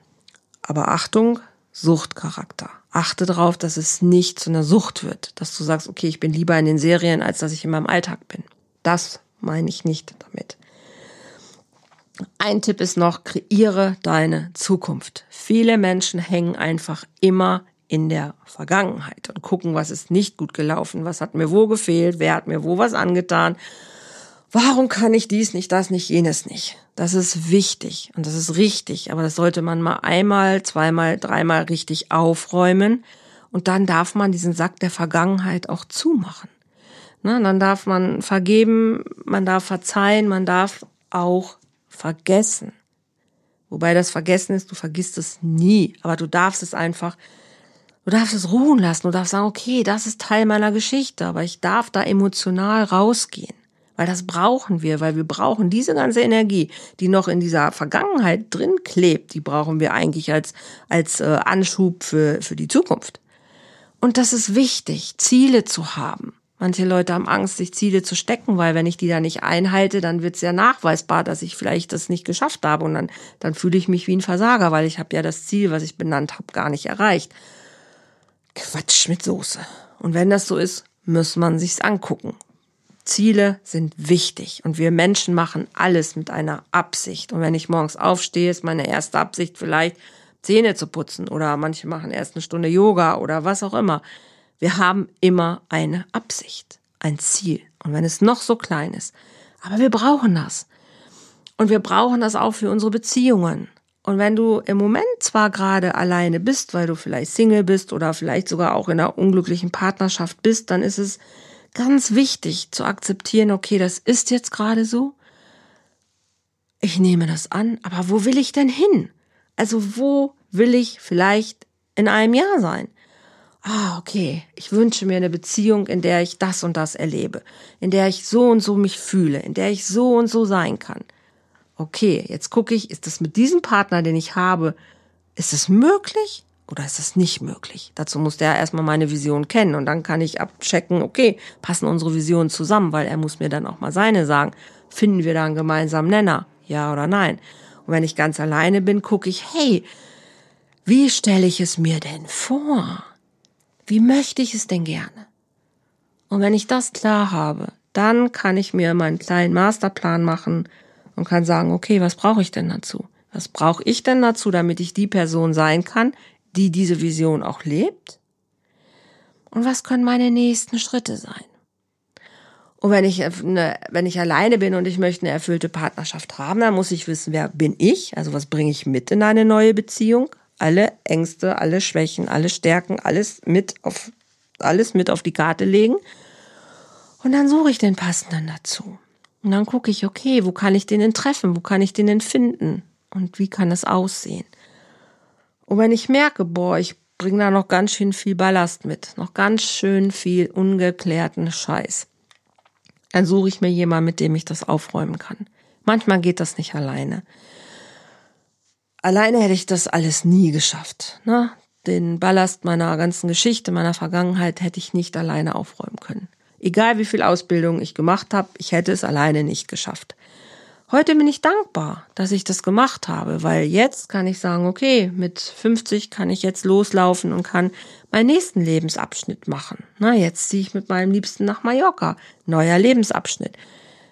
Aber Achtung, Suchtcharakter. Achte darauf, dass es nicht zu einer Sucht wird, dass du sagst, okay, ich bin lieber in den Serien, als dass ich in meinem Alltag bin. Das meine ich nicht damit. Ein Tipp ist noch, kreiere deine Zukunft. Viele Menschen hängen einfach immer in der Vergangenheit und gucken, was ist nicht gut gelaufen, was hat mir wo gefehlt, wer hat mir wo was angetan. Warum kann ich dies nicht, das nicht, jenes nicht? Das ist wichtig und das ist richtig, aber das sollte man mal einmal, zweimal, dreimal richtig aufräumen und dann darf man diesen Sack der Vergangenheit auch zumachen. Na, dann darf man vergeben, man darf verzeihen, man darf auch vergessen. Wobei das Vergessen ist, du vergisst es nie, aber du darfst es einfach, du darfst es ruhen lassen, du darfst sagen, okay, das ist Teil meiner Geschichte, aber ich darf da emotional rausgehen. Weil das brauchen wir, weil wir brauchen diese ganze Energie, die noch in dieser Vergangenheit drin klebt, die brauchen wir eigentlich als, als äh, Anschub für, für die Zukunft. Und das ist wichtig, Ziele zu haben. Manche Leute haben Angst, sich Ziele zu stecken, weil wenn ich die da nicht einhalte, dann wird es ja nachweisbar, dass ich vielleicht das nicht geschafft habe und dann, dann fühle ich mich wie ein Versager, weil ich habe ja das Ziel, was ich benannt habe, gar nicht erreicht. Quatsch mit Soße. Und wenn das so ist, muss man sich's angucken. Ziele sind wichtig und wir Menschen machen alles mit einer Absicht. Und wenn ich morgens aufstehe, ist meine erste Absicht vielleicht Zähne zu putzen oder manche machen erst eine Stunde Yoga oder was auch immer. Wir haben immer eine Absicht, ein Ziel. Und wenn es noch so klein ist. Aber wir brauchen das. Und wir brauchen das auch für unsere Beziehungen. Und wenn du im Moment zwar gerade alleine bist, weil du vielleicht Single bist oder vielleicht sogar auch in einer unglücklichen Partnerschaft bist, dann ist es Ganz wichtig zu akzeptieren, okay, das ist jetzt gerade so. Ich nehme das an, aber wo will ich denn hin? Also wo will ich vielleicht in einem Jahr sein? Ah, okay, ich wünsche mir eine Beziehung, in der ich das und das erlebe, in der ich so und so mich fühle, in der ich so und so sein kann. Okay, jetzt gucke ich, ist das mit diesem Partner, den ich habe, ist es möglich oder ist es nicht möglich? Dazu muss der erstmal meine Vision kennen und dann kann ich abchecken, okay, passen unsere Visionen zusammen, weil er muss mir dann auch mal seine sagen. Finden wir da einen gemeinsamen Nenner? Ja oder nein? Und wenn ich ganz alleine bin, gucke ich, hey, wie stelle ich es mir denn vor? Wie möchte ich es denn gerne? Und wenn ich das klar habe, dann kann ich mir meinen kleinen Masterplan machen und kann sagen, okay, was brauche ich denn dazu? Was brauche ich denn dazu, damit ich die Person sein kann, die diese Vision auch lebt? Und was können meine nächsten Schritte sein? Und wenn ich, eine, wenn ich alleine bin und ich möchte eine erfüllte Partnerschaft haben, dann muss ich wissen, wer bin ich? Also was bringe ich mit in eine neue Beziehung? Alle Ängste, alle Schwächen, alle Stärken, alles mit auf, alles mit auf die Karte legen. Und dann suche ich den passenden dazu. Und dann gucke ich, okay, wo kann ich den denn treffen? Wo kann ich den denn finden? Und wie kann es aussehen? Und wenn ich merke, boah, ich bringe da noch ganz schön viel Ballast mit, noch ganz schön viel ungeklärten Scheiß, dann suche ich mir jemanden, mit dem ich das aufräumen kann. Manchmal geht das nicht alleine. Alleine hätte ich das alles nie geschafft. Ne? Den Ballast meiner ganzen Geschichte, meiner Vergangenheit hätte ich nicht alleine aufräumen können. Egal wie viel Ausbildung ich gemacht habe, ich hätte es alleine nicht geschafft. Heute bin ich dankbar, dass ich das gemacht habe, weil jetzt kann ich sagen, okay, mit 50 kann ich jetzt loslaufen und kann meinen nächsten Lebensabschnitt machen. Na, jetzt ziehe ich mit meinem Liebsten nach Mallorca. Neuer Lebensabschnitt.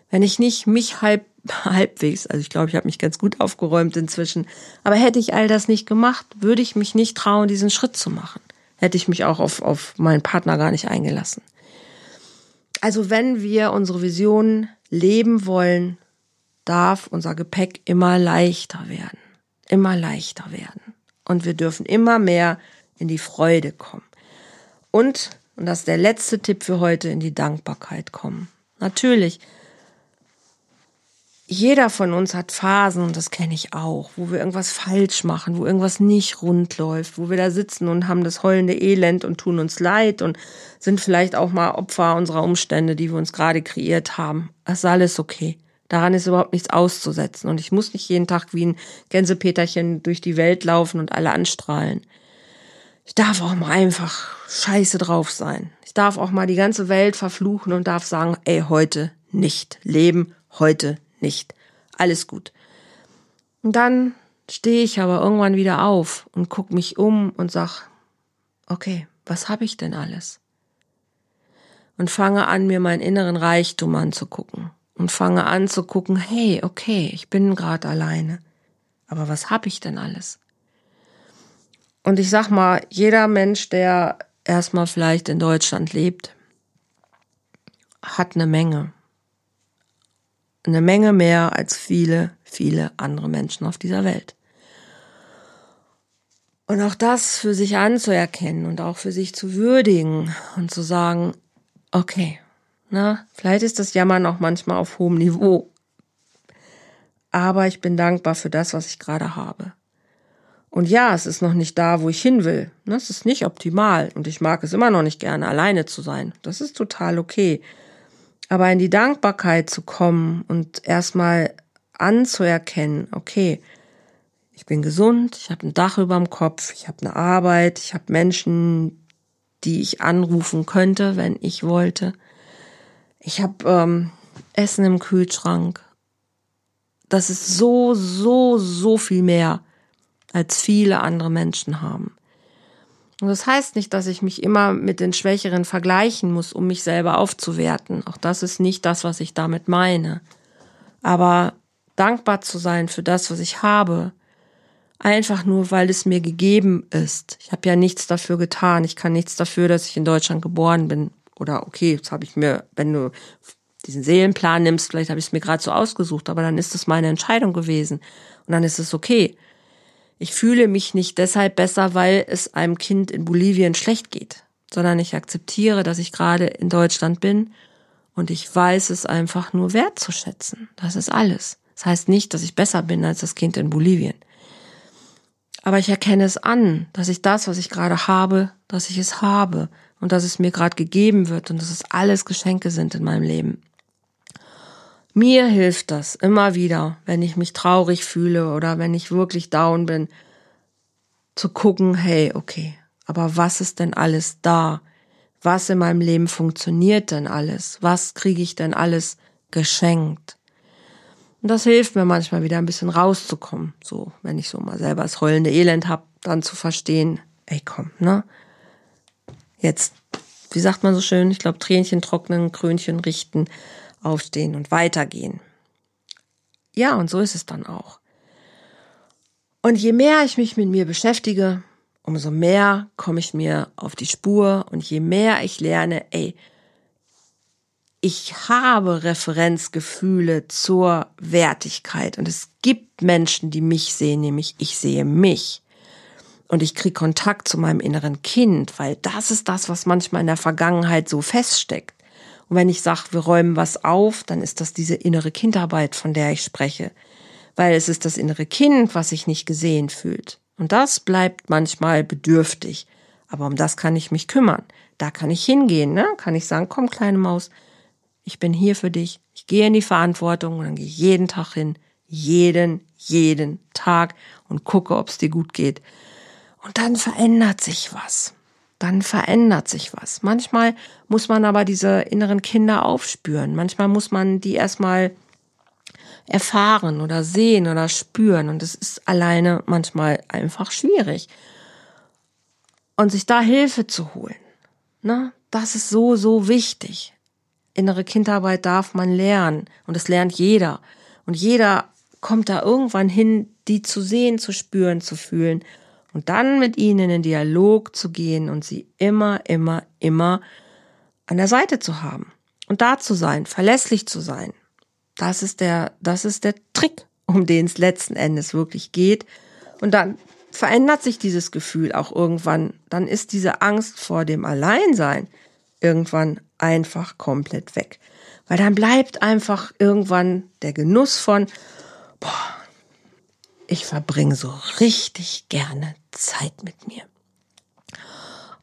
Wenn ich nicht mich halb halbwegs. Also ich glaube, ich habe mich ganz gut aufgeräumt inzwischen. Aber hätte ich all das nicht gemacht, würde ich mich nicht trauen, diesen Schritt zu machen. Hätte ich mich auch auf, auf meinen Partner gar nicht eingelassen. Also wenn wir unsere Vision leben wollen, darf unser Gepäck immer leichter werden. Immer leichter werden. Und wir dürfen immer mehr in die Freude kommen. Und, und das ist der letzte Tipp für heute, in die Dankbarkeit kommen. Natürlich, jeder von uns hat Phasen, und das kenne ich auch, wo wir irgendwas falsch machen, wo irgendwas nicht rund läuft, wo wir da sitzen und haben das heulende Elend und tun uns leid und sind vielleicht auch mal Opfer unserer Umstände, die wir uns gerade kreiert haben. Das ist alles okay. Daran ist überhaupt nichts auszusetzen. Und ich muss nicht jeden Tag wie ein Gänsepeterchen durch die Welt laufen und alle anstrahlen. Ich darf auch mal einfach scheiße drauf sein. Ich darf auch mal die ganze Welt verfluchen und darf sagen, ey, heute nicht. Leben heute nicht. Alles gut. Und dann stehe ich aber irgendwann wieder auf und gucke mich um und sag, okay, was habe ich denn alles? Und fange an, mir meinen inneren Reichtum anzugucken. Und fange an zu gucken, hey, okay, ich bin gerade alleine. Aber was habe ich denn alles? Und ich sag mal, jeder Mensch, der erstmal vielleicht in Deutschland lebt, hat eine Menge eine Menge mehr als viele, viele andere Menschen auf dieser Welt. Und auch das für sich anzuerkennen und auch für sich zu würdigen und zu sagen, okay, na, vielleicht ist das Jammern auch manchmal auf hohem Niveau. Aber ich bin dankbar für das, was ich gerade habe. Und ja, es ist noch nicht da, wo ich hin will. Es ist nicht optimal und ich mag es immer noch nicht gerne, alleine zu sein. Das ist total okay. Aber in die Dankbarkeit zu kommen und erstmal anzuerkennen, okay, ich bin gesund, ich habe ein Dach über dem Kopf, ich habe eine Arbeit, ich habe Menschen, die ich anrufen könnte, wenn ich wollte. Ich habe ähm, Essen im Kühlschrank. Das ist so, so, so viel mehr, als viele andere Menschen haben. Und das heißt nicht, dass ich mich immer mit den Schwächeren vergleichen muss, um mich selber aufzuwerten. Auch das ist nicht das, was ich damit meine. Aber dankbar zu sein für das, was ich habe, einfach nur, weil es mir gegeben ist. Ich habe ja nichts dafür getan. Ich kann nichts dafür, dass ich in Deutschland geboren bin. Oder okay, jetzt habe ich mir, wenn du diesen Seelenplan nimmst, vielleicht habe ich es mir gerade so ausgesucht, aber dann ist es meine Entscheidung gewesen. Und dann ist es okay. Ich fühle mich nicht deshalb besser, weil es einem Kind in Bolivien schlecht geht. sondern ich akzeptiere, dass ich gerade in Deutschland bin und ich weiß es einfach nur wertzuschätzen. Das ist alles. Das heißt nicht, dass ich besser bin als das Kind in Bolivien. Aber ich erkenne es an, dass ich das, was ich gerade habe, dass ich es habe und dass es mir gerade gegeben wird und dass es alles Geschenke sind in meinem Leben. Mir hilft das immer wieder, wenn ich mich traurig fühle oder wenn ich wirklich down bin, zu gucken, hey, okay, aber was ist denn alles da? Was in meinem Leben funktioniert denn alles? Was kriege ich denn alles geschenkt? Und das hilft mir manchmal wieder ein bisschen rauszukommen. So, wenn ich so mal selber das heulende Elend hab, dann zu verstehen, ey komm, ne? Jetzt, wie sagt man so schön, ich glaube, Tränchen trocknen, Krönchen richten, aufstehen und weitergehen. Ja, und so ist es dann auch. Und je mehr ich mich mit mir beschäftige, umso mehr komme ich mir auf die Spur und je mehr ich lerne, ey, ich habe Referenzgefühle zur Wertigkeit und es gibt Menschen, die mich sehen, nämlich ich sehe mich. Und ich kriege Kontakt zu meinem inneren Kind, weil das ist das, was manchmal in der Vergangenheit so feststeckt. Und wenn ich sage, wir räumen was auf, dann ist das diese innere Kindarbeit, von der ich spreche. Weil es ist das innere Kind, was sich nicht gesehen fühlt. Und das bleibt manchmal bedürftig. Aber um das kann ich mich kümmern. Da kann ich hingehen, ne? Kann ich sagen, komm, kleine Maus, ich bin hier für dich. Ich gehe in die Verantwortung und dann gehe ich jeden Tag hin. Jeden, jeden Tag und gucke, ob es dir gut geht. Und dann verändert sich was dann verändert sich was. Manchmal muss man aber diese inneren Kinder aufspüren. Manchmal muss man die erstmal erfahren oder sehen oder spüren. Und es ist alleine manchmal einfach schwierig. Und sich da Hilfe zu holen, ne, das ist so, so wichtig. Innere Kindarbeit darf man lernen. Und es lernt jeder. Und jeder kommt da irgendwann hin, die zu sehen, zu spüren, zu fühlen und dann mit ihnen in Dialog zu gehen und sie immer, immer, immer an der Seite zu haben und da zu sein, verlässlich zu sein. Das ist der, das ist der Trick, um den es letzten Endes wirklich geht. Und dann verändert sich dieses Gefühl auch irgendwann. Dann ist diese Angst vor dem Alleinsein irgendwann einfach komplett weg. Weil dann bleibt einfach irgendwann der Genuss von, boah, ich verbringe so richtig gerne Zeit mit mir.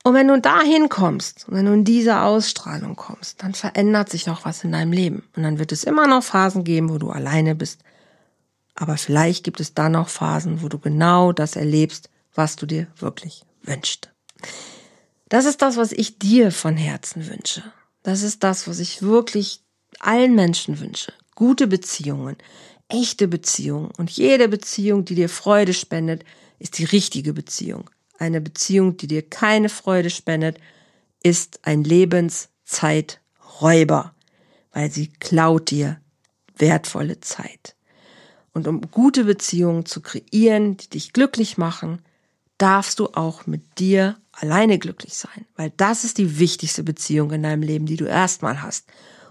Und wenn du dahin kommst, wenn du in diese Ausstrahlung kommst, dann verändert sich noch was in deinem Leben. Und dann wird es immer noch Phasen geben, wo du alleine bist. Aber vielleicht gibt es dann noch Phasen, wo du genau das erlebst, was du dir wirklich wünschst. Das ist das, was ich dir von Herzen wünsche. Das ist das, was ich wirklich allen Menschen wünsche. Gute Beziehungen, echte Beziehung. Und jede Beziehung, die dir Freude spendet, ist die richtige Beziehung. Eine Beziehung, die dir keine Freude spendet, ist ein Lebenszeit-Räuber, weil sie klaut dir wertvolle Zeit. Und um gute Beziehungen zu kreieren, die dich glücklich machen, darfst du auch mit dir alleine glücklich sein, weil das ist die wichtigste Beziehung in deinem Leben, die du erstmal hast.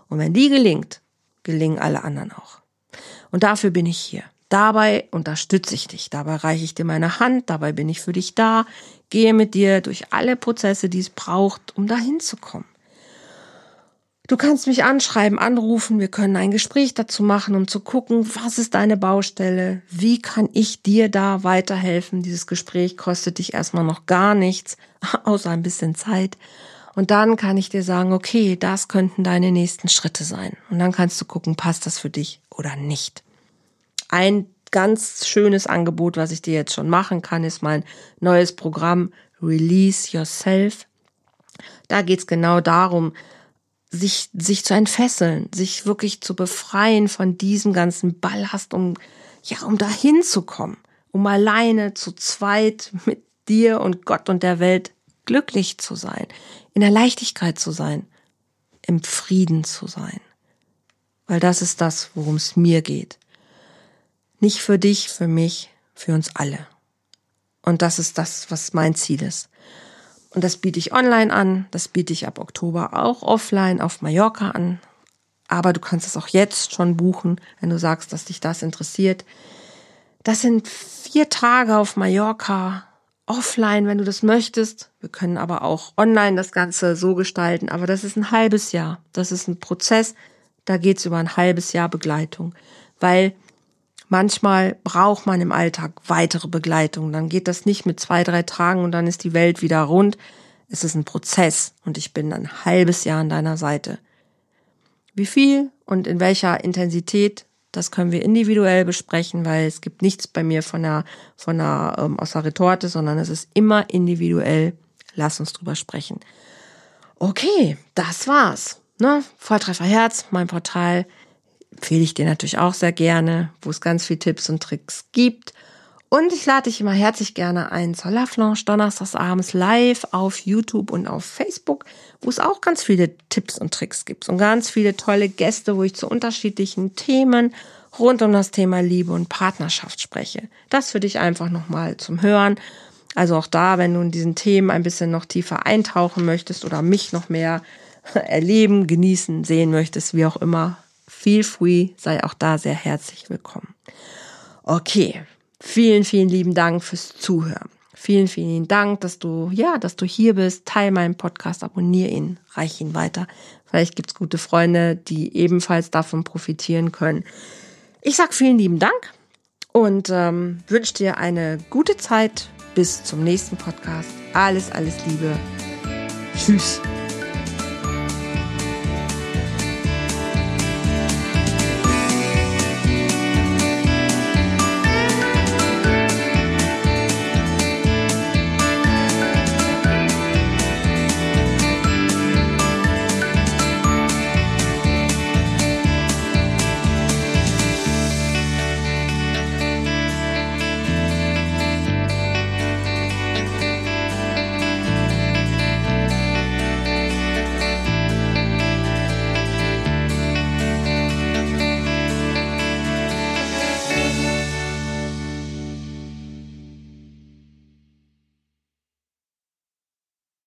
Und wenn die gelingt, gelingen alle anderen auch. Und dafür bin ich hier. Dabei unterstütze ich dich, dabei reiche ich dir meine Hand, dabei bin ich für dich da, gehe mit dir durch alle Prozesse, die es braucht, um dahin zu kommen. Du kannst mich anschreiben, anrufen, wir können ein Gespräch dazu machen, um zu gucken, was ist deine Baustelle, wie kann ich dir da weiterhelfen. Dieses Gespräch kostet dich erstmal noch gar nichts, außer ein bisschen Zeit. Und dann kann ich dir sagen, okay, das könnten deine nächsten Schritte sein. Und dann kannst du gucken, passt das für dich oder nicht. Ein ganz schönes Angebot, was ich dir jetzt schon machen kann, ist mein neues Programm Release Yourself. Da geht's genau darum, sich, sich zu entfesseln, sich wirklich zu befreien von diesem ganzen Ballast, um, ja, um dahin zu kommen, um alleine zu zweit mit dir und Gott und der Welt glücklich zu sein, in der Leichtigkeit zu sein, im Frieden zu sein. Weil das ist das, worum es mir geht. Nicht für dich, für mich, für uns alle. Und das ist das, was mein Ziel ist. Und das biete ich online an, das biete ich ab Oktober auch offline auf Mallorca an. Aber du kannst es auch jetzt schon buchen, wenn du sagst, dass dich das interessiert. Das sind vier Tage auf Mallorca offline, wenn du das möchtest. Wir können aber auch online das Ganze so gestalten. Aber das ist ein halbes Jahr. Das ist ein Prozess. Da geht's über ein halbes Jahr Begleitung. Weil manchmal braucht man im Alltag weitere Begleitung. Dann geht das nicht mit zwei, drei Tagen und dann ist die Welt wieder rund. Es ist ein Prozess und ich bin ein halbes Jahr an deiner Seite. Wie viel und in welcher Intensität das können wir individuell besprechen, weil es gibt nichts bei mir von der, von der, ähm, aus der Retorte, sondern es ist immer individuell. Lass uns drüber sprechen. Okay, das war's. Ne? Volltreffer Herz, mein Portal, empfehle ich dir natürlich auch sehr gerne, wo es ganz viel Tipps und Tricks gibt. Und ich lade dich immer herzlich gerne ein zur Love Lounge donnerstags abends live auf YouTube und auf Facebook, wo es auch ganz viele Tipps und Tricks gibt und ganz viele tolle Gäste, wo ich zu unterschiedlichen Themen rund um das Thema Liebe und Partnerschaft spreche. Das für dich einfach nochmal zum Hören. Also auch da, wenn du in diesen Themen ein bisschen noch tiefer eintauchen möchtest oder mich noch mehr erleben, genießen, sehen möchtest, wie auch immer, feel free, sei auch da sehr herzlich willkommen. Okay, Vielen, vielen lieben Dank fürs Zuhören. Vielen, vielen Dank, dass du, ja, dass du hier bist. Teil meinen Podcast, abonniere ihn, reich ihn weiter. Vielleicht gibt's gute Freunde, die ebenfalls davon profitieren können. Ich sag vielen lieben Dank und ähm, wünsche dir eine gute Zeit. Bis zum nächsten Podcast. Alles, alles Liebe. Tschüss.